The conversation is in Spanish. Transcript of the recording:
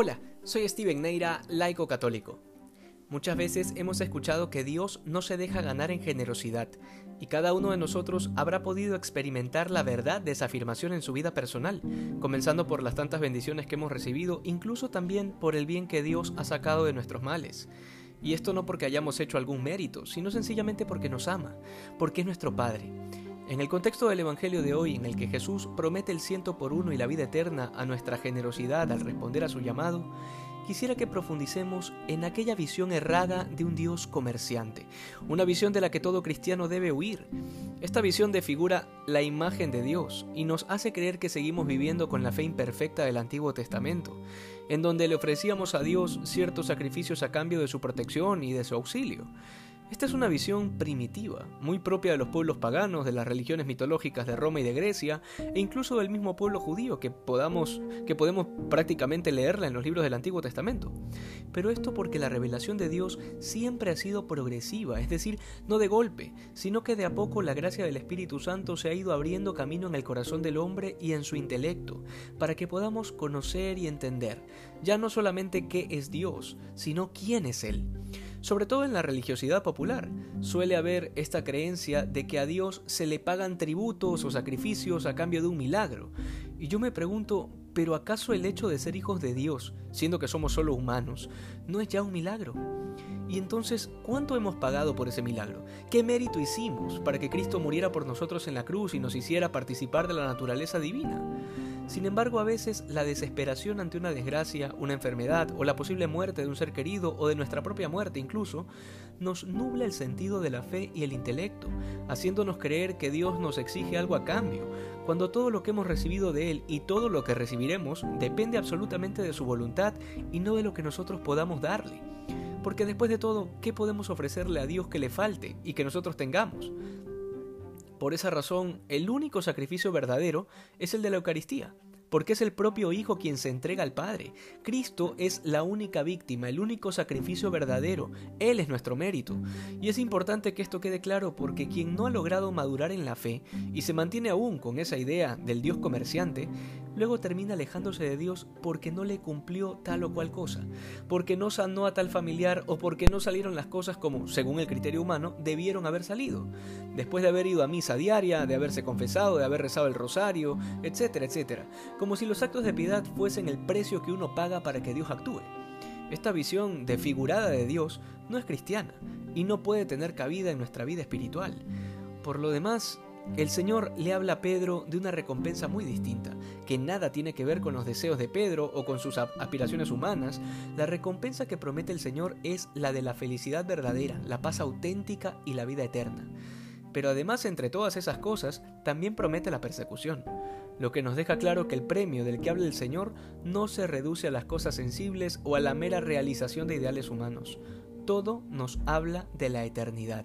Hola, soy Steven Neira, laico católico. Muchas veces hemos escuchado que Dios no se deja ganar en generosidad, y cada uno de nosotros habrá podido experimentar la verdad de esa afirmación en su vida personal, comenzando por las tantas bendiciones que hemos recibido, incluso también por el bien que Dios ha sacado de nuestros males. Y esto no porque hayamos hecho algún mérito, sino sencillamente porque nos ama, porque es nuestro Padre. En el contexto del Evangelio de hoy, en el que Jesús promete el ciento por uno y la vida eterna a nuestra generosidad al responder a su llamado, quisiera que profundicemos en aquella visión errada de un Dios comerciante, una visión de la que todo cristiano debe huir. Esta visión defigura la imagen de Dios y nos hace creer que seguimos viviendo con la fe imperfecta del Antiguo Testamento, en donde le ofrecíamos a Dios ciertos sacrificios a cambio de su protección y de su auxilio. Esta es una visión primitiva, muy propia de los pueblos paganos, de las religiones mitológicas de Roma y de Grecia, e incluso del mismo pueblo judío que, podamos, que podemos prácticamente leerla en los libros del Antiguo Testamento. Pero esto porque la revelación de Dios siempre ha sido progresiva, es decir, no de golpe, sino que de a poco la gracia del Espíritu Santo se ha ido abriendo camino en el corazón del hombre y en su intelecto, para que podamos conocer y entender, ya no solamente qué es Dios, sino quién es Él. Sobre todo en la religiosidad popular, suele haber esta creencia de que a Dios se le pagan tributos o sacrificios a cambio de un milagro. Y yo me pregunto, ¿pero acaso el hecho de ser hijos de Dios, siendo que somos solo humanos, no es ya un milagro? Y entonces, ¿cuánto hemos pagado por ese milagro? ¿Qué mérito hicimos para que Cristo muriera por nosotros en la cruz y nos hiciera participar de la naturaleza divina? Sin embargo, a veces la desesperación ante una desgracia, una enfermedad o la posible muerte de un ser querido o de nuestra propia muerte incluso, nos nubla el sentido de la fe y el intelecto, haciéndonos creer que Dios nos exige algo a cambio, cuando todo lo que hemos recibido de Él y todo lo que recibiremos depende absolutamente de su voluntad y no de lo que nosotros podamos darle. Porque después de todo, ¿qué podemos ofrecerle a Dios que le falte y que nosotros tengamos? Por esa razón, el único sacrificio verdadero es el de la Eucaristía, porque es el propio Hijo quien se entrega al Padre. Cristo es la única víctima, el único sacrificio verdadero. Él es nuestro mérito. Y es importante que esto quede claro porque quien no ha logrado madurar en la fe y se mantiene aún con esa idea del Dios comerciante, luego termina alejándose de Dios porque no le cumplió tal o cual cosa, porque no sanó a tal familiar o porque no salieron las cosas como, según el criterio humano, debieron haber salido. Después de haber ido a misa diaria, de haberse confesado, de haber rezado el rosario, etcétera, etcétera como si los actos de piedad fuesen el precio que uno paga para que Dios actúe. Esta visión desfigurada de Dios no es cristiana y no puede tener cabida en nuestra vida espiritual. Por lo demás, el Señor le habla a Pedro de una recompensa muy distinta, que nada tiene que ver con los deseos de Pedro o con sus aspiraciones humanas. La recompensa que promete el Señor es la de la felicidad verdadera, la paz auténtica y la vida eterna. Pero además, entre todas esas cosas, también promete la persecución lo que nos deja claro que el premio del que habla el Señor no se reduce a las cosas sensibles o a la mera realización de ideales humanos. Todo nos habla de la eternidad.